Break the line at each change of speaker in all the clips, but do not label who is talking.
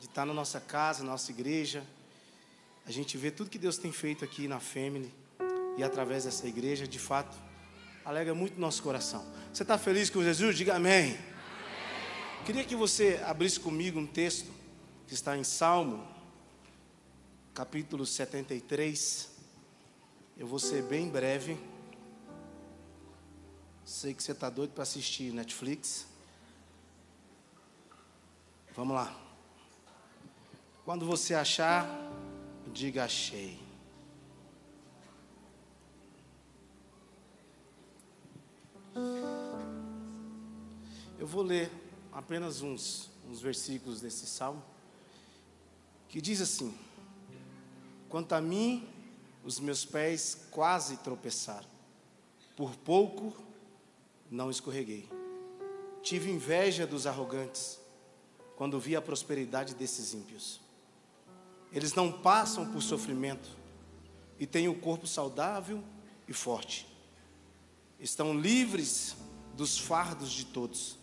de estar na nossa casa, na nossa igreja. A gente vê tudo que Deus tem feito aqui na Family e através dessa igreja, de fato, alegra muito nosso coração. Você está feliz com Jesus? Diga amém. amém. Queria que você abrisse comigo um texto que está em Salmo, capítulo 73. Eu vou ser bem breve. Sei que você está doido para assistir Netflix. Vamos lá. Quando você achar, diga achei. Eu vou ler apenas uns, uns versículos desse salmo, que diz assim: Quanto a mim, os meus pés quase tropeçaram, por pouco não escorreguei. Tive inveja dos arrogantes, quando vi a prosperidade desses ímpios. Eles não passam por sofrimento e têm o corpo saudável e forte. Estão livres dos fardos de todos.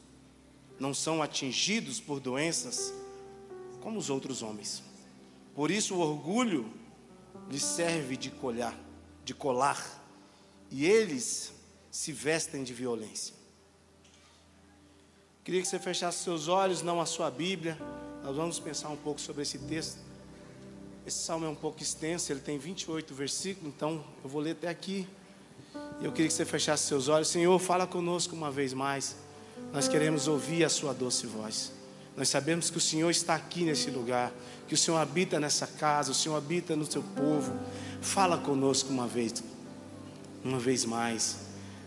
Não são atingidos por doenças como os outros homens. Por isso o orgulho lhes serve de colhar, de colar, e eles se vestem de violência. Queria que você fechasse seus olhos, não a sua Bíblia. Nós vamos pensar um pouco sobre esse texto. Esse salmo é um pouco extenso, ele tem 28 versículos, então eu vou ler até aqui. E eu queria que você fechasse seus olhos. Senhor, fala conosco uma vez mais. Nós queremos ouvir a sua doce voz. Nós sabemos que o Senhor está aqui nesse lugar, que o Senhor habita nessa casa, o Senhor habita no seu povo. Fala conosco uma vez, uma vez mais.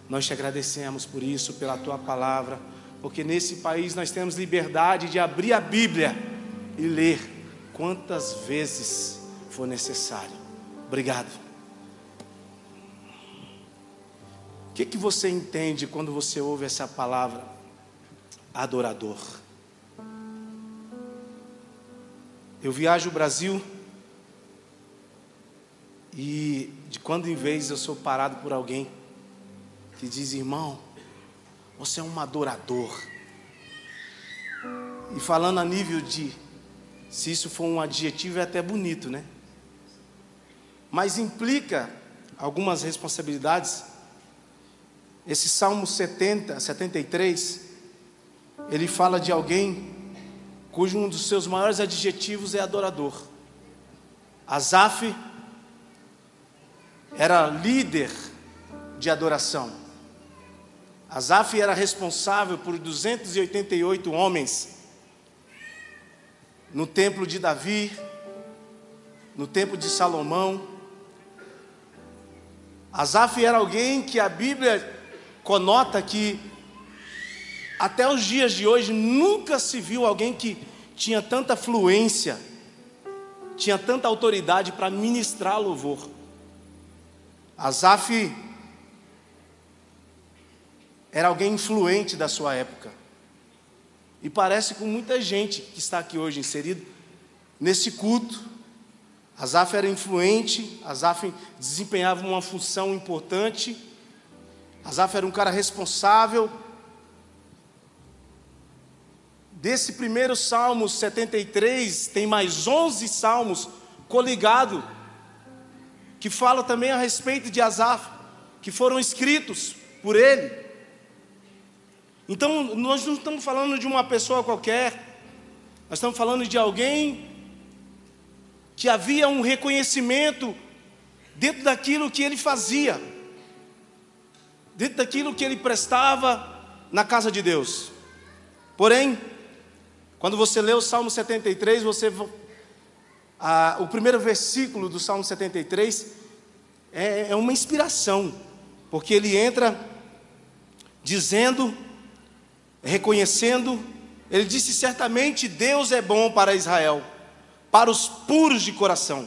Nós te agradecemos por isso, pela tua palavra, porque nesse país nós temos liberdade de abrir a Bíblia e ler quantas vezes for necessário. Obrigado. O que, que você entende quando você ouve essa palavra adorador? Eu viajo o Brasil e de quando em vez eu sou parado por alguém que diz, irmão, você é um adorador. E falando a nível de, se isso for um adjetivo, é até bonito, né? Mas implica algumas responsabilidades. Esse Salmo 70, 73, ele fala de alguém cujo um dos seus maiores adjetivos é adorador. Asaf era líder de adoração. Asaf era responsável por 288 homens no templo de Davi, no templo de Salomão. Asaf era alguém que a Bíblia conota que até os dias de hoje nunca se viu alguém que tinha tanta fluência, tinha tanta autoridade para ministrar louvor. Asaf era alguém influente da sua época. E parece com muita gente que está aqui hoje inserido nesse culto. Asaf era influente, Asaf desempenhava uma função importante. Asaf era um cara responsável, Desse primeiro Salmo 73, tem mais 11 salmos coligados, que falam também a respeito de Asaf, que foram escritos por ele. Então, nós não estamos falando de uma pessoa qualquer, nós estamos falando de alguém que havia um reconhecimento dentro daquilo que ele fazia, dentro daquilo que ele prestava na casa de Deus. Porém, quando você lê o Salmo 73, você o primeiro versículo do Salmo 73 é, é uma inspiração, porque ele entra dizendo, reconhecendo, ele disse certamente Deus é bom para Israel, para os puros de coração.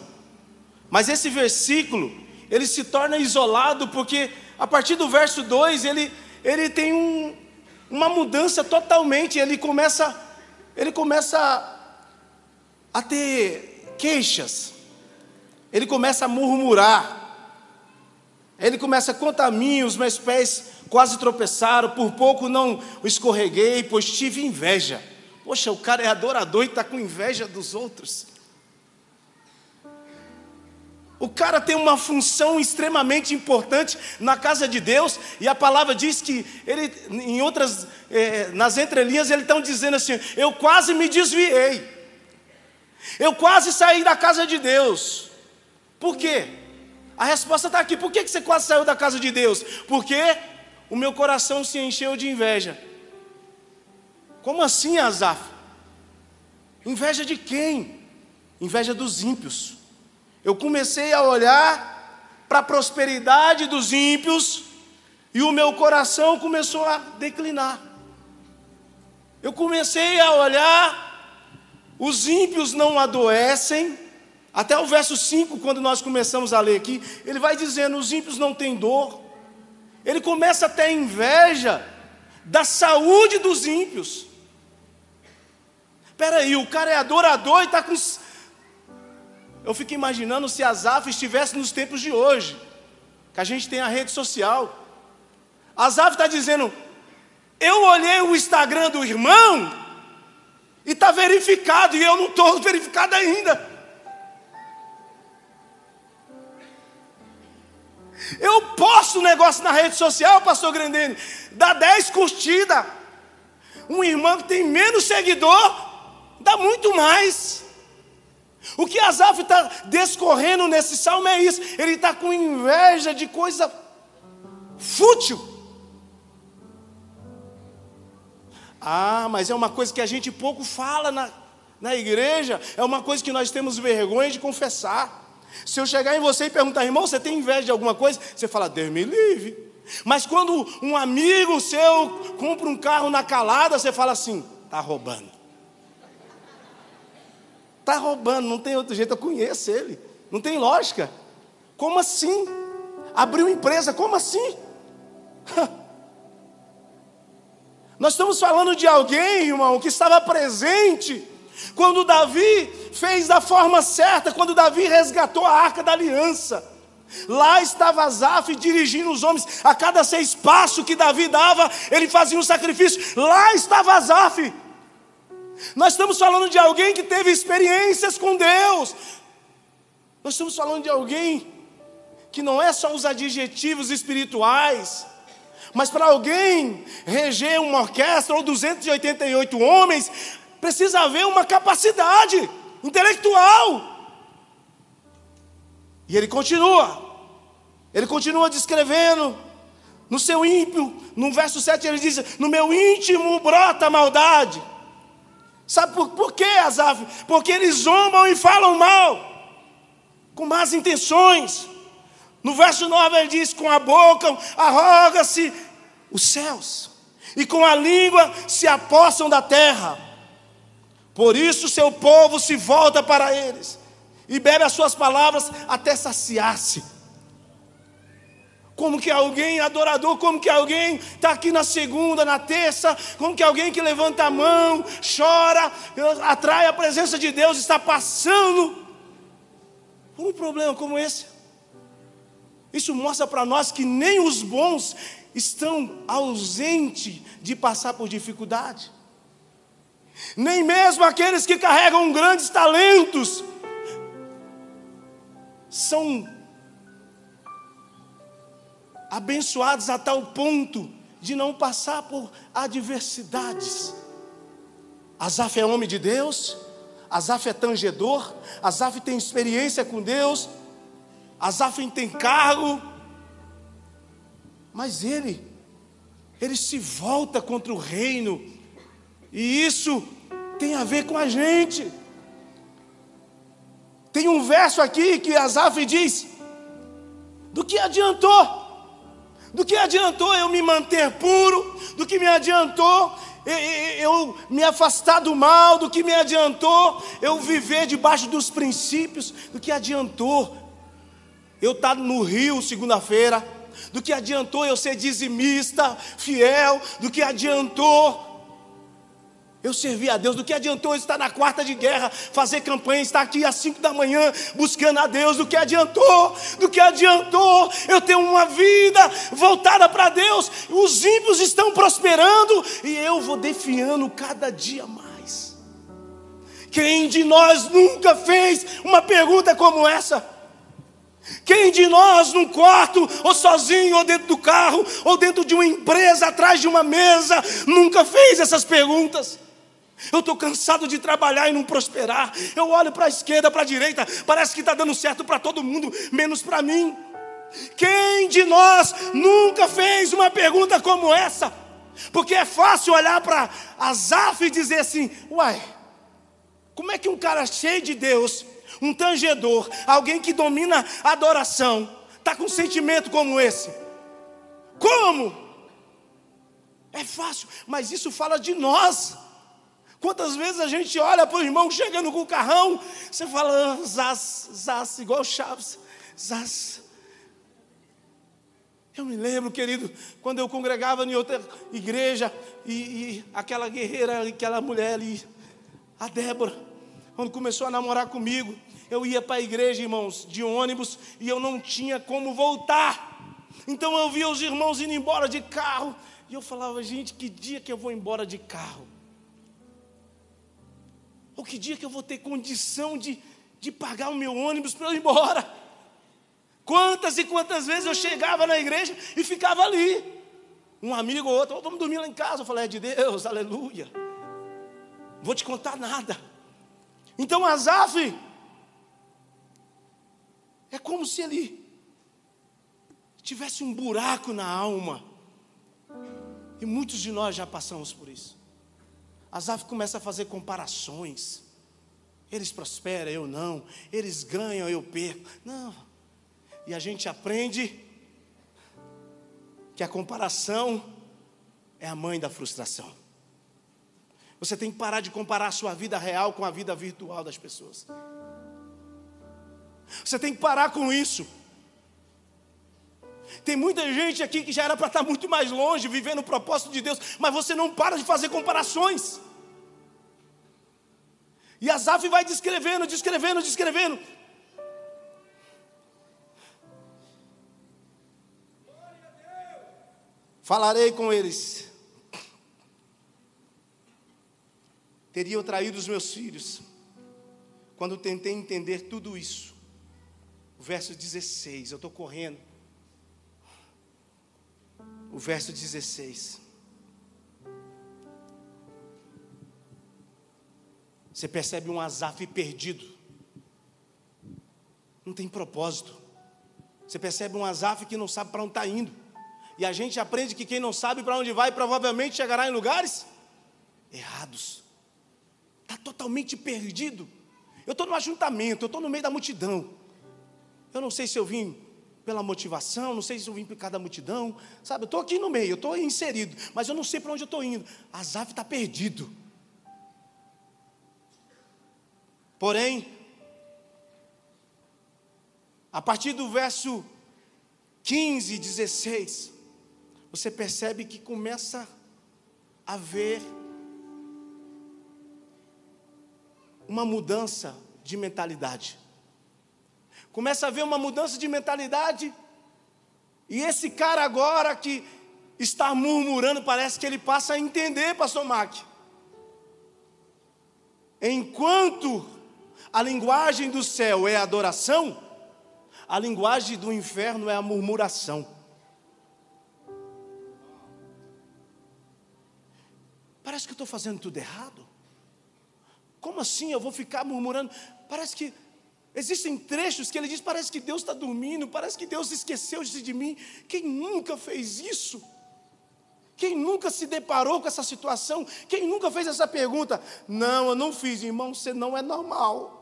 Mas esse versículo, ele se torna isolado porque a partir do verso 2 ele, ele tem um, uma mudança totalmente, ele começa ele começa a ter queixas, ele começa a murmurar, ele começa, quanto a mim, os meus pés quase tropeçaram, por pouco não escorreguei, pois tive inveja, Poxa, o cara é adorador e está com inveja dos outros. O cara tem uma função extremamente importante na casa de Deus, e a palavra diz que ele, em outras, eh, nas entrelinhas, ele está dizendo assim: Eu quase me desviei, eu quase saí da casa de Deus. Por quê? A resposta está aqui: por que você quase saiu da casa de Deus? Porque o meu coração se encheu de inveja. Como assim, Azaf? Inveja de quem? Inveja dos ímpios. Eu comecei a olhar para a prosperidade dos ímpios e o meu coração começou a declinar. Eu comecei a olhar, os ímpios não adoecem, até o verso 5, quando nós começamos a ler aqui, ele vai dizendo: os ímpios não têm dor. Ele começa a ter inveja da saúde dos ímpios. Espera aí, o cara é adorador e está com eu fico imaginando se Azaf estivesse nos tempos de hoje, que a gente tem a rede social. Azaf está dizendo: Eu olhei o Instagram do irmão e está verificado, e eu não estou verificado ainda. Eu posto um negócio na rede social, pastor Grandene, dá 10 curtidas. Um irmão que tem menos seguidor, dá muito mais. O que Asaf está descorrendo nesse salmo é isso. Ele está com inveja de coisa fútil. Ah, mas é uma coisa que a gente pouco fala na, na igreja, é uma coisa que nós temos vergonha de confessar. Se eu chegar em você e perguntar, irmão, você tem inveja de alguma coisa? Você fala, Deus me livre. Mas quando um amigo seu compra um carro na calada, você fala assim, está roubando. Está roubando, não tem outro jeito, eu conheço ele. Não tem lógica. Como assim? Abriu empresa, como assim? Nós estamos falando de alguém, irmão, que estava presente quando Davi fez da forma certa, quando Davi resgatou a arca da aliança. Lá estava Azaf dirigindo os homens, a cada seis passos que Davi dava, ele fazia um sacrifício. Lá estava Azaf. Nós estamos falando de alguém que teve experiências com Deus. Nós estamos falando de alguém que não é só os adjetivos espirituais, mas para alguém reger uma orquestra ou 288 homens, precisa haver uma capacidade intelectual. E ele continua, ele continua descrevendo, no seu ímpio, no verso 7 ele diz: No meu íntimo brota maldade. Sabe por, por quê, Azaf? Porque eles zombam e falam mal, com más intenções. No verso 9 ele diz: Com a boca arroga-se os céus, e com a língua se apossam da terra. Por isso seu povo se volta para eles, e bebe as suas palavras até saciar-se. Como que alguém adorador, como que alguém está aqui na segunda, na terça, como que alguém que levanta a mão, chora, atrai a presença de Deus, está passando por um problema como esse. Isso mostra para nós que nem os bons estão ausentes de passar por dificuldade. Nem mesmo aqueles que carregam grandes talentos são abençoados a tal ponto de não passar por adversidades. Asaf é homem de Deus, Asaf é tangedor, Asaf tem experiência com Deus, Asaf tem cargo, mas ele, ele se volta contra o reino, e isso tem a ver com a gente. Tem um verso aqui que Asaf diz: do que adiantou? Do que adiantou eu me manter puro? Do que me adiantou eu me afastar do mal? Do que me adiantou eu viver debaixo dos princípios? Do que adiantou eu estar no rio segunda-feira? Do que adiantou eu ser dizimista, fiel? Do que adiantou eu servi a Deus, do que adiantou estar na quarta de guerra, fazer campanha, estar aqui às cinco da manhã buscando a Deus, do que adiantou, do que adiantou eu ter uma vida voltada para Deus, os ímpios estão prosperando e eu vou defiando cada dia mais. Quem de nós nunca fez uma pergunta como essa? Quem de nós num quarto, ou sozinho, ou dentro do carro, ou dentro de uma empresa, atrás de uma mesa, nunca fez essas perguntas? Eu estou cansado de trabalhar e não prosperar. Eu olho para a esquerda, para a direita, parece que está dando certo para todo mundo, menos para mim. Quem de nós nunca fez uma pergunta como essa? Porque é fácil olhar para Azaf e dizer assim: uai, como é que um cara cheio de Deus, um tangedor, alguém que domina a adoração, está com um sentimento como esse? Como? É fácil, mas isso fala de nós. Quantas vezes a gente olha para o irmão chegando com o carrão, você fala, ah, zaz, zaz, igual Chaves, zaz. Eu me lembro, querido, quando eu congregava em outra igreja, e, e aquela guerreira, aquela mulher ali, a Débora, quando começou a namorar comigo, eu ia para a igreja, irmãos, de ônibus, e eu não tinha como voltar. Então eu via os irmãos indo embora de carro, e eu falava, gente, que dia que eu vou embora de carro? Ou que dia que eu vou ter condição de, de pagar o meu ônibus para eu ir embora? Quantas e quantas vezes eu chegava na igreja e ficava ali. Um amigo ou outro, oh, vamos dormir lá em casa. Eu falei, é de Deus, aleluia. Vou te contar nada. Então Azaf é como se ele tivesse um buraco na alma. E muitos de nós já passamos por isso. Azaf começa a fazer comparações. Eles prosperam, eu não. Eles ganham, eu perco. Não. E a gente aprende que a comparação é a mãe da frustração. Você tem que parar de comparar a sua vida real com a vida virtual das pessoas. Você tem que parar com isso. Tem muita gente aqui que já era para estar muito mais longe, vivendo o propósito de Deus, mas você não para de fazer comparações. E Asaf vai descrevendo, descrevendo, descrevendo. Falarei com eles. Teriam traído os meus filhos. Quando tentei entender tudo isso. Verso 16, eu estou correndo. O verso 16. Você percebe um Azaf perdido. Não tem propósito. Você percebe um Azaf que não sabe para onde está indo. E a gente aprende que quem não sabe para onde vai provavelmente chegará em lugares errados. Está totalmente perdido. Eu estou no ajuntamento, eu estou no meio da multidão. Eu não sei se eu vim pela motivação, não sei se eu vim por causa da multidão, sabe? Eu estou aqui no meio, eu estou inserido, mas eu não sei para onde eu estou indo. Azaf está perdido. Porém, a partir do verso 15, 16, você percebe que começa a haver uma mudança de mentalidade. Começa a haver uma mudança de mentalidade, e esse cara agora que está murmurando, parece que ele passa a entender, pastor Mac. Enquanto a linguagem do céu é adoração, a linguagem do inferno é a murmuração. Parece que eu estou fazendo tudo errado. Como assim eu vou ficar murmurando? Parece que existem trechos que ele diz: parece que Deus está dormindo, parece que Deus esqueceu de mim. Quem nunca fez isso? Quem nunca se deparou com essa situação? Quem nunca fez essa pergunta? Não, eu não fiz, irmão, você não é normal.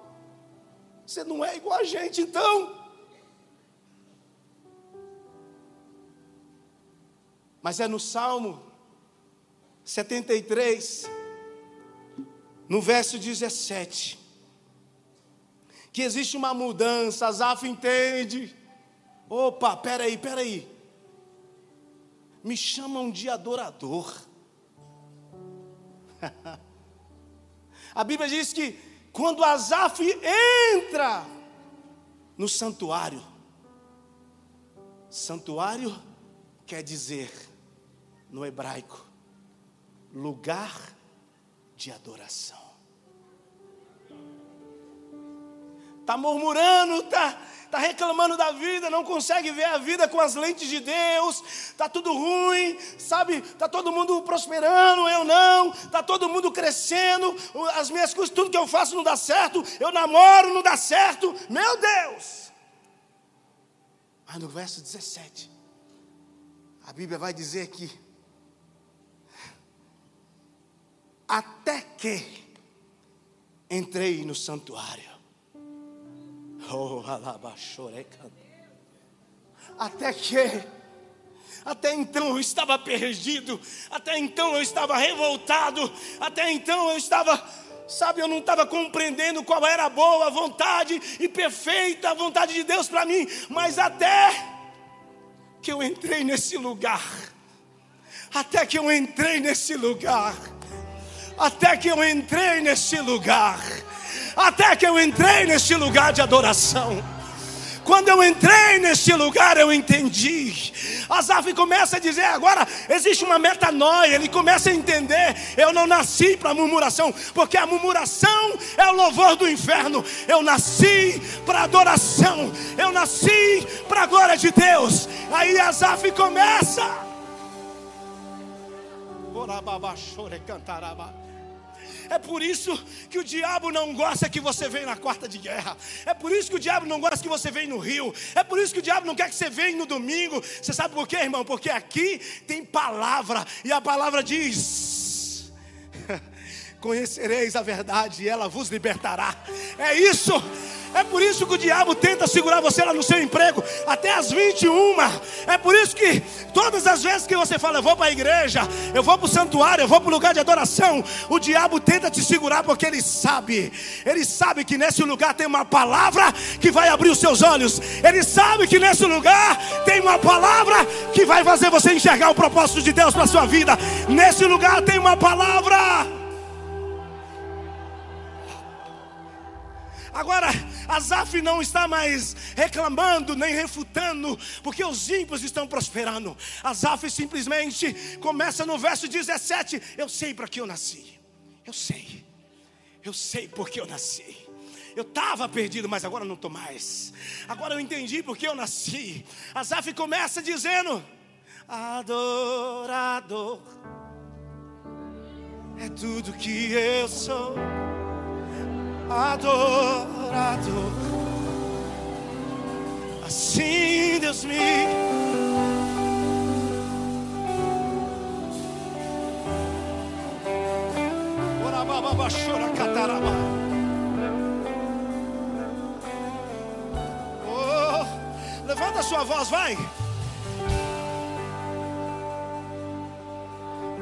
Você não é igual a gente, então. Mas é no Salmo 73, no verso 17, que existe uma mudança, Asaf entende. Opa, peraí, peraí. Me chamam de adorador. A Bíblia diz que quando Asaf entra no santuário, santuário quer dizer, no hebraico, lugar de adoração. Está murmurando, está tá reclamando da vida, não consegue ver a vida com as lentes de Deus, está tudo ruim, sabe? Está todo mundo prosperando, eu não, está todo mundo crescendo, as minhas coisas, tudo que eu faço não dá certo, eu namoro, não dá certo, meu Deus! Mas no verso 17, a Bíblia vai dizer que até que entrei no santuário. Oh, até que, até então eu estava perdido, até então eu estava revoltado, até então eu estava, sabe, eu não estava compreendendo qual era a boa vontade e perfeita vontade de Deus para mim, mas até que eu entrei nesse lugar, até que eu entrei nesse lugar, até que eu entrei nesse lugar até que eu entrei neste lugar de adoração. Quando eu entrei neste lugar, eu entendi. Asaf começa a dizer agora: existe uma metanoia. Ele começa a entender. Eu não nasci para murmuração, porque a murmuração é o louvor do inferno. Eu nasci para adoração. Eu nasci para a glória de Deus. Aí Asaf começa. Orababa, chore, cantaraba. É por isso que o diabo não gosta que você venha na quarta de guerra. É por isso que o diabo não gosta que você venha no rio. É por isso que o diabo não quer que você venha no domingo. Você sabe por quê, irmão? Porque aqui tem palavra e a palavra diz: Conhecereis a verdade e ela vos libertará. É isso. É por isso que o diabo tenta segurar você lá no seu emprego até as 21. É por isso que todas as vezes que você fala, eu vou para a igreja, eu vou para o santuário, eu vou para o lugar de adoração, o diabo tenta te segurar porque ele sabe, ele sabe que nesse lugar tem uma palavra que vai abrir os seus olhos, ele sabe que nesse lugar tem uma palavra que vai fazer você enxergar o propósito de Deus para sua vida. Nesse lugar tem uma palavra. Agora, Asaf não está mais reclamando nem refutando, porque os ímpios estão prosperando. Asaf simplesmente começa no verso 17: Eu sei para que eu nasci, eu sei, eu sei porque eu nasci. Eu estava perdido, mas agora não estou mais. Agora eu entendi porque eu nasci. Asaf começa dizendo: Adorador é tudo que eu sou adorador. Assim Deus me Orababa chora cataraba. Oh, levanta sua voz, vai.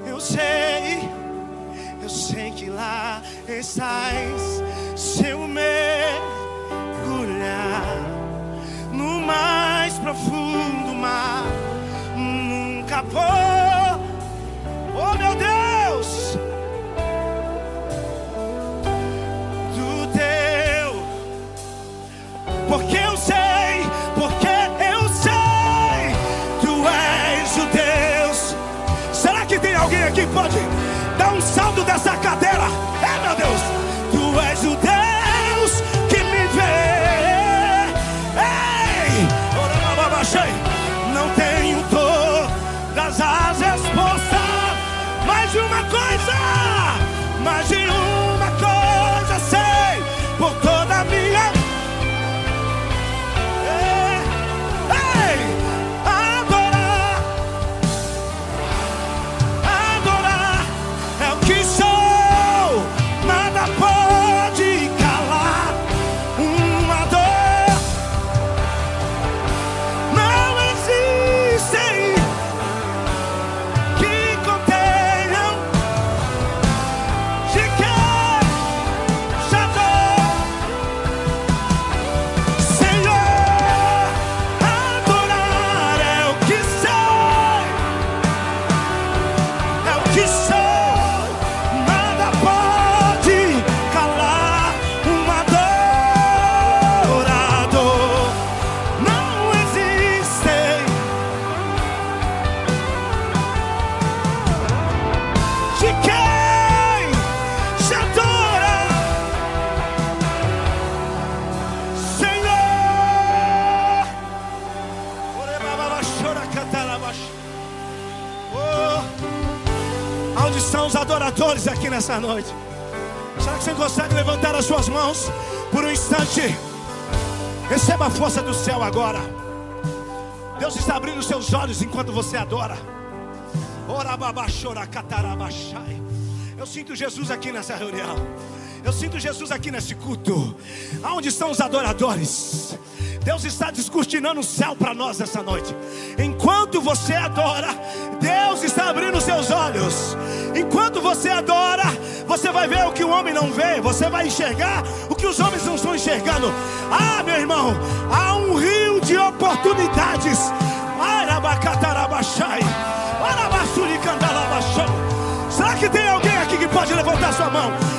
Eu sei, eu sei que lá estás se eu mergulhar no mais profundo mar, nunca vou, oh meu Deus, do teu, porque eu sei, porque eu sei, tu és o Deus. Será que tem alguém aqui que pode dar um salto dessa cadeira? É meu Deus. Tu és o Deus coisa, mais de adoradores aqui nessa noite? Será que você consegue levantar as suas mãos por um instante? Receba a força do céu agora. Deus está abrindo seus olhos enquanto você adora. Eu sinto Jesus aqui nessa reunião. Eu sinto Jesus aqui nesse culto. Aonde estão os adoradores? Deus está descortinando o céu para nós essa noite. Enquanto você adora, Deus está abrindo seus olhos. Enquanto você adora, você vai ver o que o homem não vê. Você vai enxergar o que os homens não estão enxergando. Ah, meu irmão, há um rio de oportunidades. Será que tem alguém aqui que pode levantar sua mão?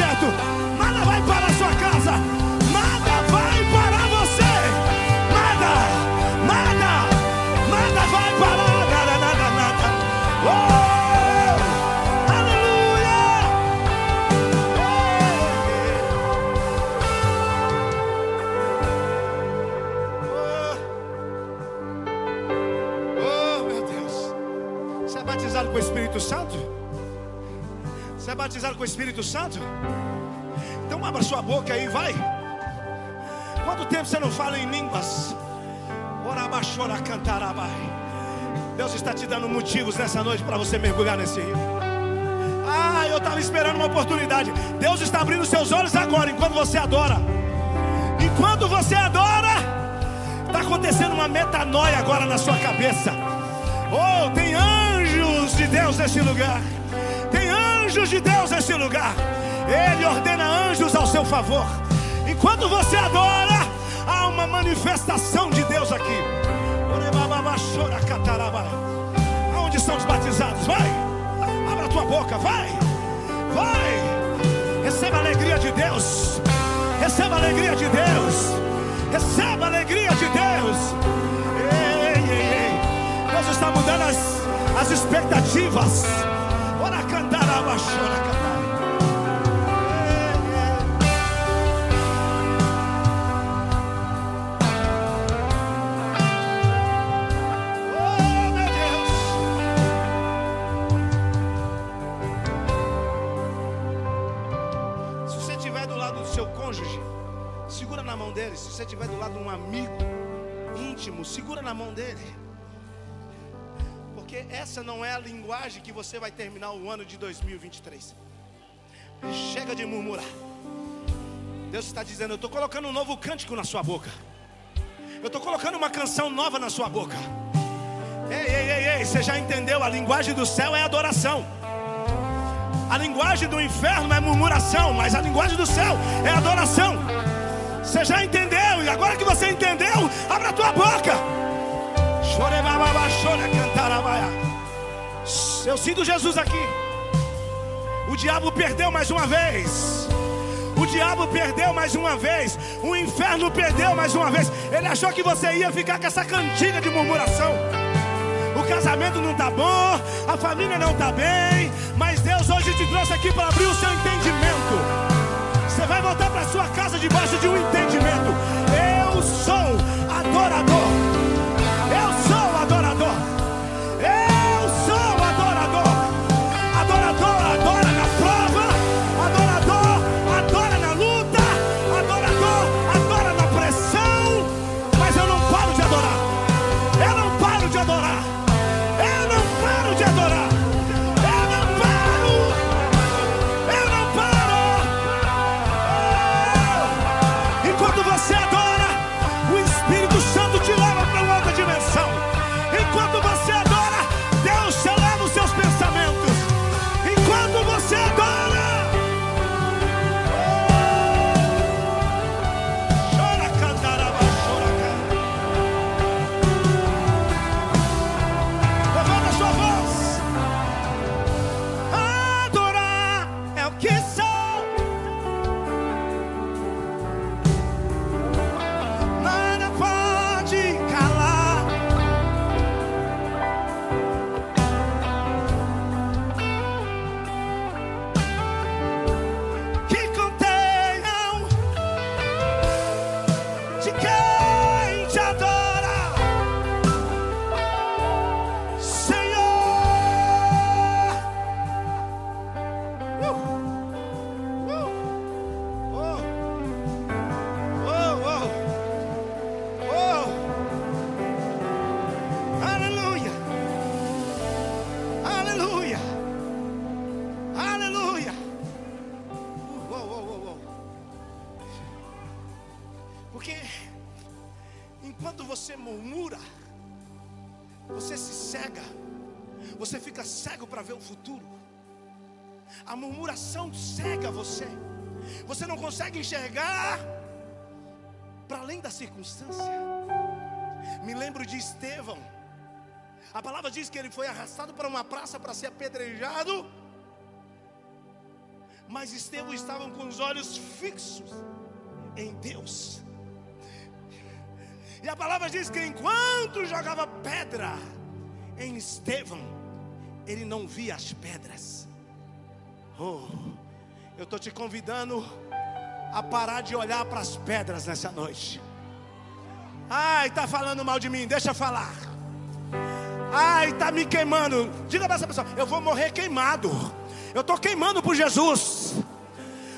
batizado com o Espírito Santo? Então abra sua boca aí, vai. Quanto tempo você não fala em línguas? Orabachora cantarabai. Deus está te dando motivos nessa noite para você mergulhar nesse rio. Ah, eu estava esperando uma oportunidade. Deus está abrindo seus olhos agora, enquanto você adora. Enquanto você adora, está acontecendo uma metanoia agora na sua cabeça. Oh, tem anjos de Deus nesse lugar anjos de Deus nesse lugar. Ele ordena anjos ao seu favor. Enquanto você adora, há uma manifestação de Deus aqui. Aonde estão os batizados? Vai, abra a tua boca, vai, vai. Receba a alegria de Deus. Receba a alegria de Deus. Receba a alegria de Deus. Ei, ei, ei. Deus está mudando as, as expectativas. Do lado do seu cônjuge, segura na mão dele. Se você estiver do lado de um amigo íntimo, segura na mão dele. Porque essa não é a linguagem que você vai terminar o ano de 2023. Chega de murmurar. Deus está dizendo: Eu estou colocando um novo cântico na sua boca. Eu estou colocando uma canção nova na sua boca. Ei, ei, ei, ei, você já entendeu? A linguagem do céu é adoração. A linguagem do inferno é murmuração, mas a linguagem do céu é adoração. Você já entendeu? E agora que você entendeu, abra a tua boca. Eu sinto Jesus aqui. O diabo perdeu mais uma vez. O diabo perdeu mais uma vez. O inferno perdeu mais uma vez. Ele achou que você ia ficar com essa cantiga de murmuração. O casamento não está bom, a família não está bem, mas Deus hoje te trouxe aqui para abrir o seu entendimento. Você vai voltar para sua casa debaixo de um entendimento. Eu sou adorador. Murmura, você se cega, você fica cego para ver o futuro. A murmuração cega você, você não consegue enxergar para além da circunstância. Me lembro de Estevão, a palavra diz que ele foi arrastado para uma praça para ser apedrejado, mas Estevão estava com os olhos fixos em Deus. E a palavra diz que enquanto jogava pedra em Estevão, ele não via as pedras. Oh, eu estou te convidando a parar de olhar para as pedras nessa noite. Ai, está falando mal de mim, deixa falar. Ai, está me queimando. Diga para essa pessoa: eu vou morrer queimado. Eu estou queimando por Jesus.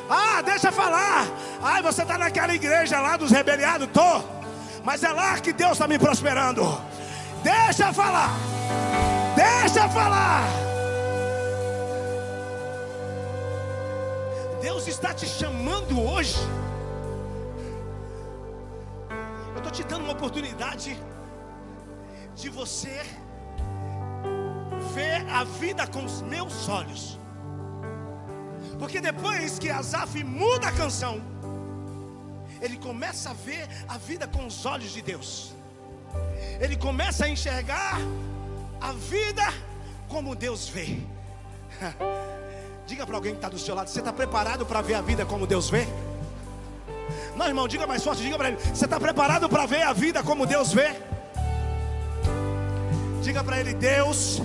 Ah, deixa falar. Ai, você está naquela igreja lá dos rebeliados? Tô mas é lá que Deus está me prosperando. Deixa falar, deixa falar. Deus está te chamando hoje. Eu estou te dando uma oportunidade de você ver a vida com os meus olhos. Porque depois que Azaf muda a canção, ele começa a ver a vida com os olhos de Deus. Ele começa a enxergar a vida como Deus vê. Diga para alguém que está do seu lado: você está preparado para ver a vida como Deus vê? Não, irmão, diga mais forte, diga para ele: você está preparado para ver a vida como Deus vê? Diga para ele: Deus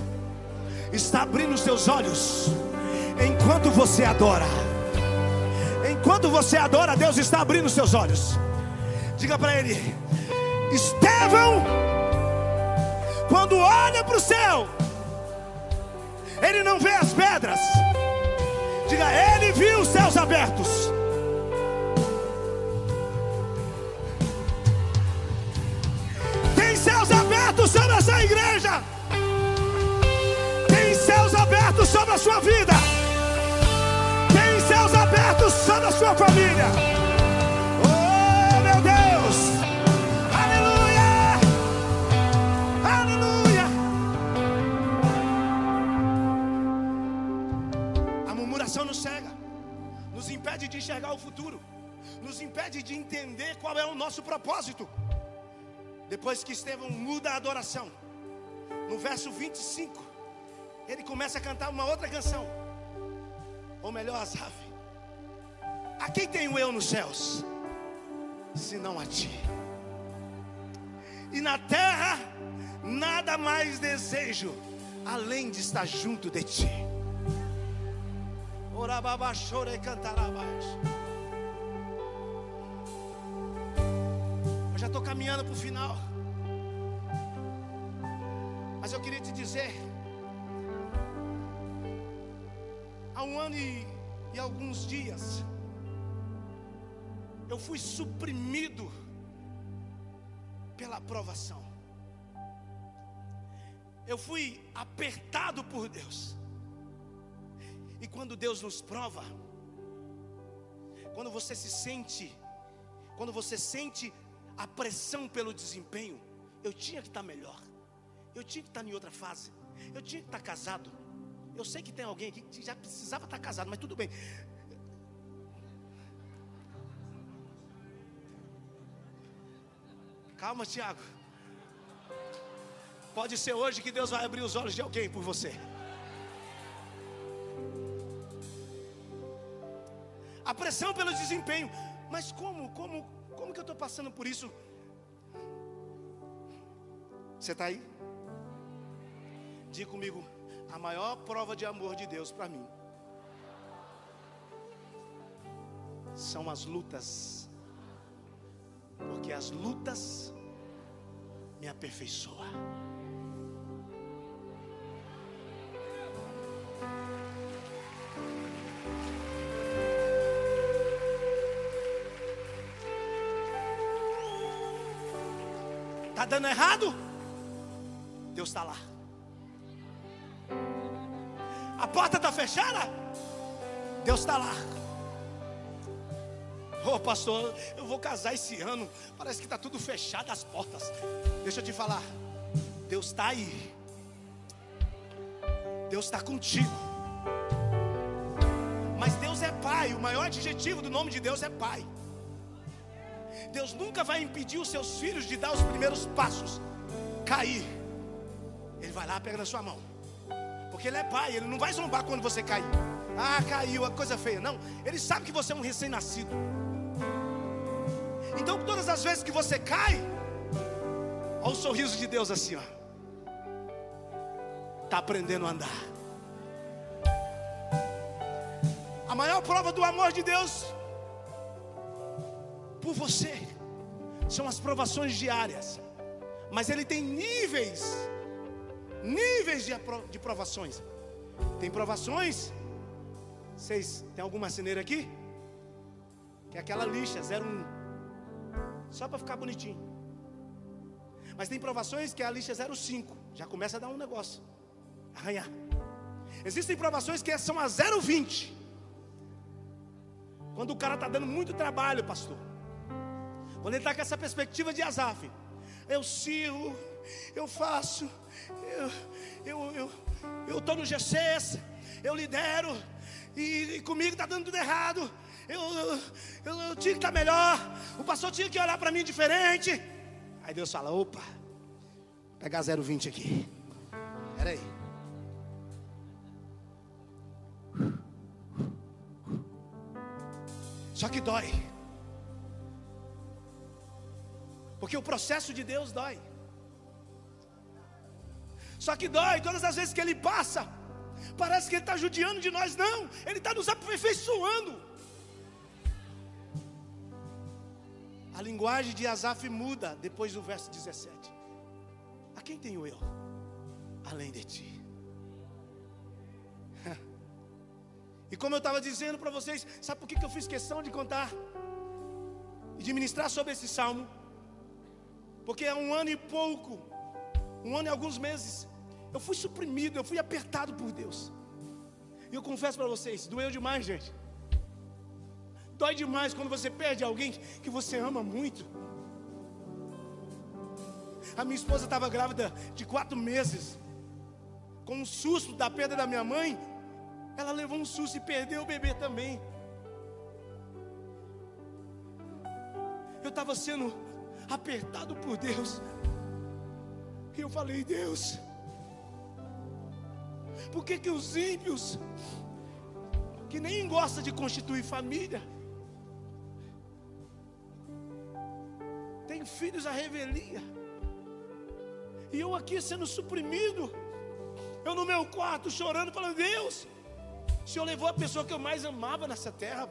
está abrindo os seus olhos enquanto você adora. Enquanto você adora, Deus está abrindo seus olhos. Diga para ele: Estevão, quando olha para o céu, ele não vê as pedras. Diga, ele viu os céus abertos. Tem céus abertos sobre essa igreja. Tem céus abertos sobre a sua vida sua família. Oh, meu Deus! Aleluia! Aleluia! A murmuração nos cega, nos impede de enxergar o futuro, nos impede de entender qual é o nosso propósito. Depois que Estevão muda a adoração, no verso 25, ele começa a cantar uma outra canção. Ou melhor, Asaf. A quem tenho eu nos céus? Senão a ti. E na terra, nada mais desejo além de estar junto de ti. Orababa chore cantarabás. Eu já estou caminhando para o final. Mas eu queria te dizer. Há um ano e, e alguns dias eu fui suprimido pela aprovação. Eu fui apertado por Deus. E quando Deus nos prova, quando você se sente, quando você sente a pressão pelo desempenho, eu tinha que estar melhor, eu tinha que estar em outra fase, eu tinha que estar casado. Eu sei que tem alguém aqui que já precisava estar casado, mas tudo bem. Calma, Tiago. Pode ser hoje que Deus vai abrir os olhos de alguém por você. A pressão pelo desempenho. Mas como, como, como que eu estou passando por isso? Você está aí? Diga comigo, a maior prova de amor de Deus para mim são as lutas porque as lutas me aperfeiçoam. Está dando errado? Deus está lá. A porta está fechada? Deus está lá. Ô oh, pastor, eu vou casar esse ano. Parece que está tudo fechado as portas. Deixa eu te falar. Deus está aí. Deus está contigo. Mas Deus é Pai. O maior adjetivo do nome de Deus é Pai. Deus nunca vai impedir os seus filhos de dar os primeiros passos, cair. Ele vai lá, pega na sua mão. Porque Ele é Pai, Ele não vai zombar quando você cair. Ah, caiu, a coisa feia. Não, Ele sabe que você é um recém-nascido. Então, todas as vezes que você cai, olha o sorriso de Deus assim, ó. Está aprendendo a andar. A maior prova do amor de Deus por você. São as provações diárias. Mas ele tem níveis, níveis de, de provações. Tem provações. Vocês tem alguma ceneira aqui? Que é aquela lixa 01. Só para ficar bonitinho. Mas tem provações que é a lixa 05. Já começa a dar um negócio. Arranhar. Existem provações que são a 020. Quando o cara está dando muito trabalho, pastor. Quando ele está com essa perspectiva de Azaf, eu sirvo, eu faço, eu eu eu estou no GCS, eu lidero e, e comigo está dando tudo errado. Eu, eu, eu, tinha que estar melhor. O pastor tinha que olhar para mim diferente. Aí Deus fala: opa, pegar 020 aqui. Espera aí. Só que dói. Porque o processo de Deus dói. Só que dói todas as vezes que Ele passa. Parece que Ele está judiando de nós. Não, Ele está nos aperfeiçoando. A linguagem de Asaf muda depois do verso 17. A quem tenho eu? Além de ti. E como eu estava dizendo para vocês, sabe por que, que eu fiz questão de contar e de ministrar sobre esse salmo? Porque há um ano e pouco, um ano e alguns meses, eu fui suprimido, eu fui apertado por Deus. E eu confesso para vocês, doeu demais, gente. Dói demais quando você perde alguém que você ama muito. A minha esposa estava grávida de quatro meses. Com um susto da perda da minha mãe, ela levou um susto e perdeu o bebê também. Eu estava sendo apertado por Deus. E eu falei, Deus, por que, que os ímpios, que nem gostam de constituir família, filhos à revelia, e eu aqui sendo suprimido, eu no meu quarto chorando, falando, Deus, o Senhor levou a pessoa que eu mais amava nessa terra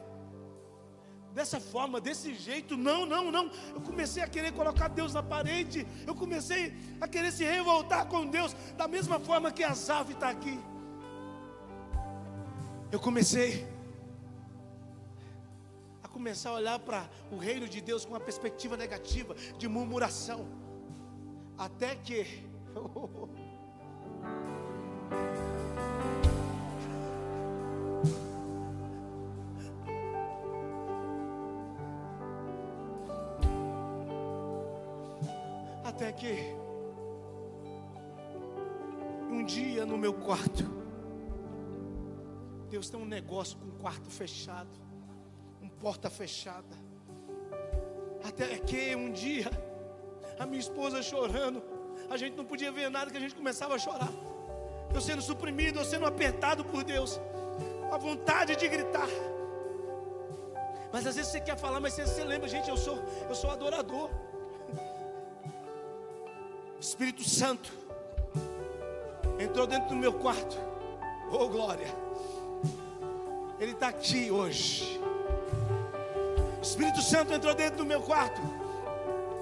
dessa forma, desse jeito. Não, não, não. Eu comecei a querer colocar Deus na parede. Eu comecei a querer se revoltar com Deus, da mesma forma que Asaf está aqui. Eu comecei a começar a olhar para o reino de Deus com uma perspectiva negativa, de murmuração. Até que Até que um dia no meu quarto, Deus tem um negócio com um quarto fechado, porta fechada. Até que um dia, a minha esposa chorando, a gente não podia ver nada que a gente começava a chorar. Eu sendo suprimido, eu sendo apertado por Deus, a vontade de gritar. Mas às vezes você quer falar, mas você, você lembra, gente, eu sou, eu sou adorador. Espírito Santo entrou dentro do meu quarto. Oh, glória! Ele está aqui hoje. O Espírito Santo entrou dentro do meu quarto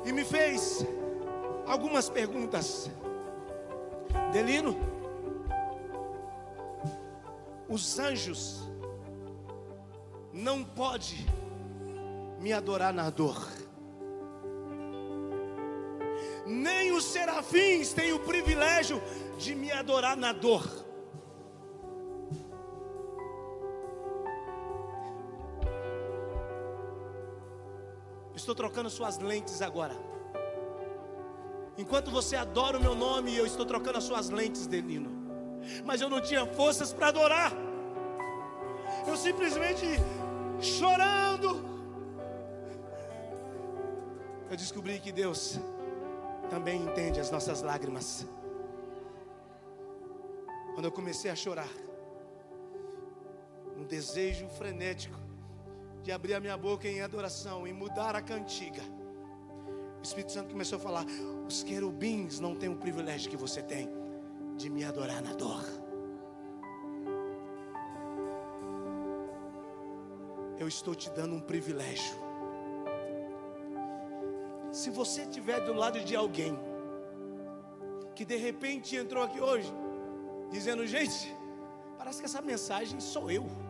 e me fez algumas perguntas. Delino, os anjos não podem me adorar na dor nem os serafins têm o privilégio de me adorar na dor. Estou trocando suas lentes agora. Enquanto você adora o meu nome, eu estou trocando as suas lentes, Delino. Mas eu não tinha forças para adorar. Eu simplesmente chorando. Eu descobri que Deus também entende as nossas lágrimas. Quando eu comecei a chorar, um desejo frenético de abrir a minha boca em adoração e mudar a cantiga. O Espírito Santo começou a falar: os querubins não têm o privilégio que você tem de me adorar na dor. Eu estou te dando um privilégio. Se você estiver do lado de alguém que de repente entrou aqui hoje, dizendo: gente, parece que essa mensagem sou eu.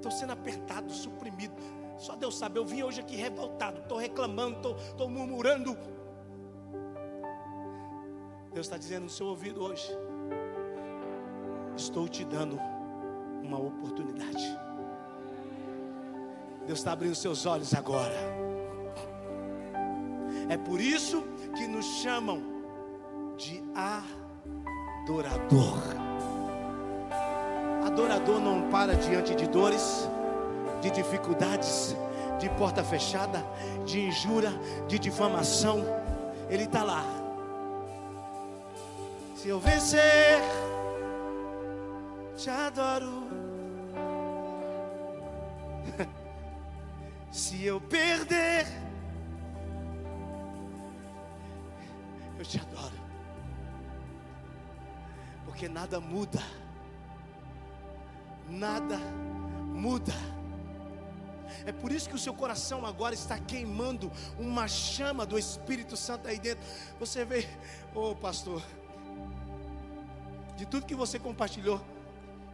Estou sendo apertado, suprimido. Só Deus sabe, eu vim hoje aqui revoltado, estou reclamando, estou murmurando. Deus está dizendo no seu ouvido hoje: Estou te dando uma oportunidade. Deus está abrindo seus olhos agora. É por isso que nos chamam de adorador. Adorador não para diante de dores de dificuldades, de porta fechada, de injúria, de difamação. Ele está lá. Se eu vencer, te adoro. Se eu perder, eu te adoro. Porque nada muda. Nada muda. É por isso que o seu coração agora está queimando uma chama do Espírito Santo aí dentro. Você vê, ô oh, pastor, de tudo que você compartilhou,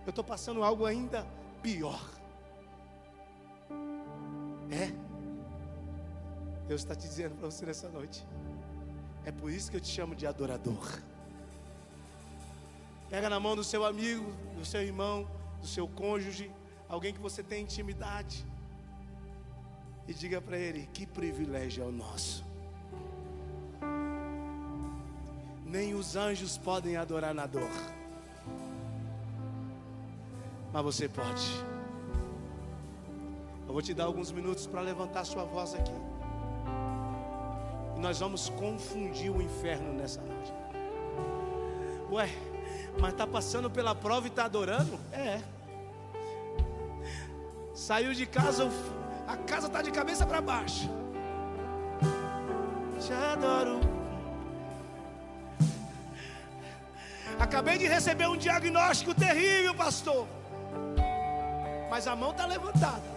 eu estou passando algo ainda pior. É. Deus está te dizendo para você nessa noite. É por isso que eu te chamo de adorador. Pega na mão do seu amigo, do seu irmão, do seu cônjuge, alguém que você tem intimidade e diga para ele: que privilégio é o nosso. Nem os anjos podem adorar na dor, mas você pode. Eu vou te dar alguns minutos para levantar sua voz aqui. E nós vamos confundir o inferno nessa noite. Ué, mas está passando pela prova e está adorando? É. Saiu de casa, a casa está de cabeça para baixo. Te adoro. Acabei de receber um diagnóstico terrível, pastor. Mas a mão está levantada.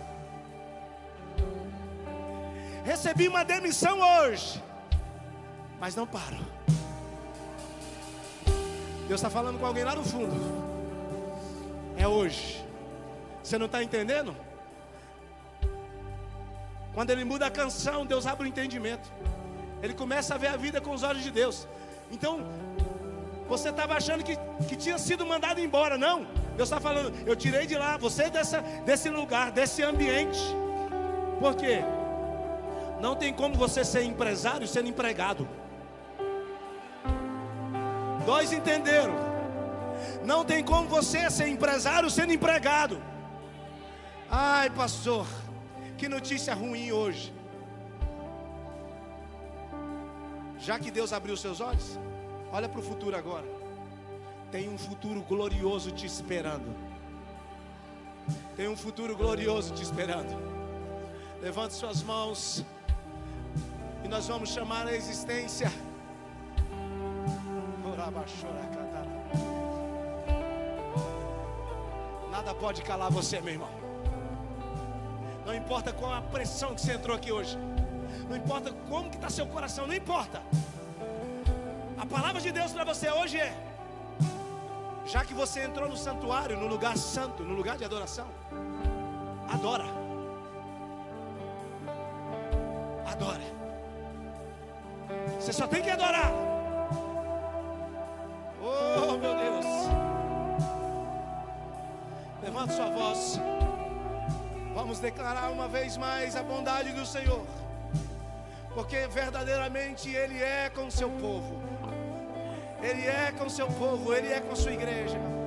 Recebi uma demissão hoje. Mas não paro. Deus está falando com alguém lá no fundo. É hoje. Você não está entendendo? Quando ele muda a canção, Deus abre o entendimento. Ele começa a ver a vida com os olhos de Deus. Então, você estava achando que, que tinha sido mandado embora. Não. Deus está falando, eu tirei de lá, você dessa, desse lugar, desse ambiente. Por quê? Não tem como você ser empresário sendo empregado. Dois entenderam. Não tem como você ser empresário sendo empregado. Ai, pastor. Que notícia ruim hoje. Já que Deus abriu seus olhos, olha para o futuro agora. Tem um futuro glorioso te esperando. Tem um futuro glorioso te esperando. Levante suas mãos. E nós vamos chamar a existência. Nada pode calar você, meu irmão. Não importa qual a pressão que você entrou aqui hoje. Não importa como que está seu coração, não importa. A palavra de Deus para você hoje é: já que você entrou no santuário, no lugar santo, no lugar de adoração, adora. Adora. Você só tem que adorar. Declarar uma vez mais a bondade do Senhor, porque verdadeiramente Ele é com o seu povo, Ele é com o seu povo, Ele é com a sua igreja.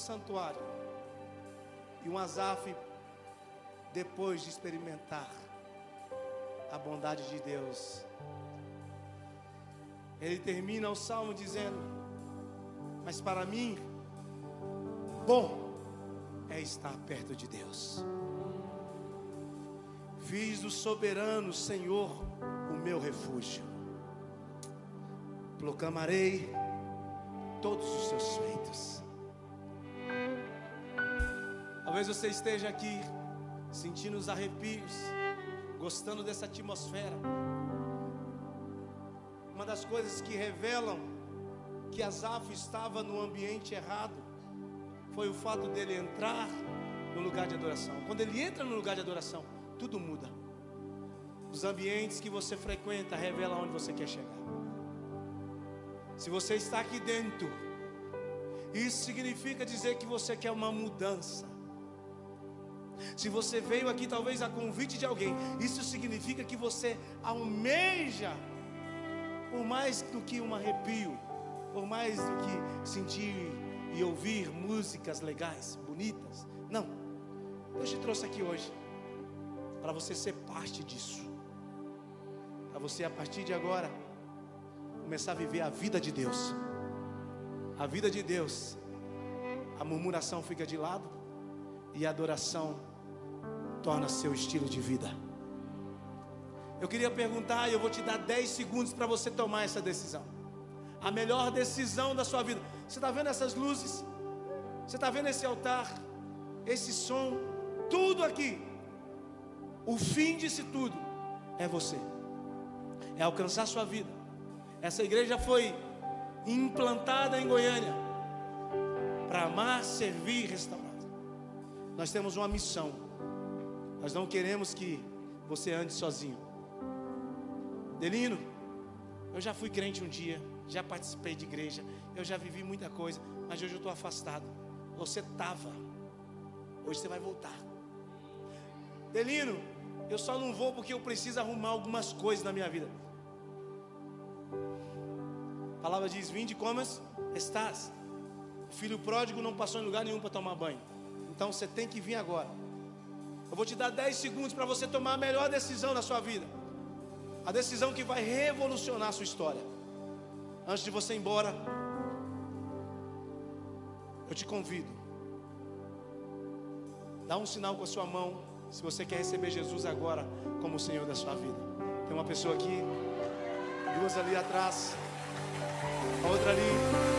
Santuário e um Azaf depois de experimentar a bondade de Deus. Ele termina o salmo dizendo: Mas para mim, bom é estar perto de Deus. Fiz do soberano Senhor o meu refúgio. Proclamarei todos os seus feitos. Talvez você esteja aqui sentindo os arrepios, gostando dessa atmosfera. Uma das coisas que revelam que Asaf estava no ambiente errado foi o fato dele entrar no lugar de adoração. Quando ele entra no lugar de adoração, tudo muda. Os ambientes que você frequenta revelam onde você quer chegar. Se você está aqui dentro, isso significa dizer que você quer uma mudança. Se você veio aqui talvez a convite de alguém, isso significa que você almeja, por mais do que um arrepio, por mais do que sentir e ouvir músicas legais, bonitas. Não, Deus te trouxe aqui hoje para você ser parte disso, para você a partir de agora começar a viver a vida de Deus. A vida de Deus. A murmuração fica de lado e a adoração torna seu estilo de vida. Eu queria perguntar e eu vou te dar 10 segundos para você tomar essa decisão. A melhor decisão da sua vida. Você está vendo essas luzes? Você está vendo esse altar? Esse som? Tudo aqui. O fim disso tudo é você. É alcançar sua vida. Essa igreja foi implantada em Goiânia para amar, servir e restaurar. Nós temos uma missão. Nós não queremos que você ande sozinho. Delino, eu já fui crente um dia, já participei de igreja, eu já vivi muita coisa, mas hoje eu estou afastado. Você estava, hoje você vai voltar. Delino, eu só não vou porque eu preciso arrumar algumas coisas na minha vida. A palavra diz: Vinde como estás. O filho pródigo não passou em lugar nenhum para tomar banho. Então você tem que vir agora. Eu vou te dar 10 segundos para você tomar a melhor decisão na sua vida. A decisão que vai revolucionar a sua história. Antes de você ir embora, eu te convido. Dá um sinal com a sua mão Se você quer receber Jesus agora como o Senhor da sua vida. Tem uma pessoa aqui, duas ali atrás, outra ali.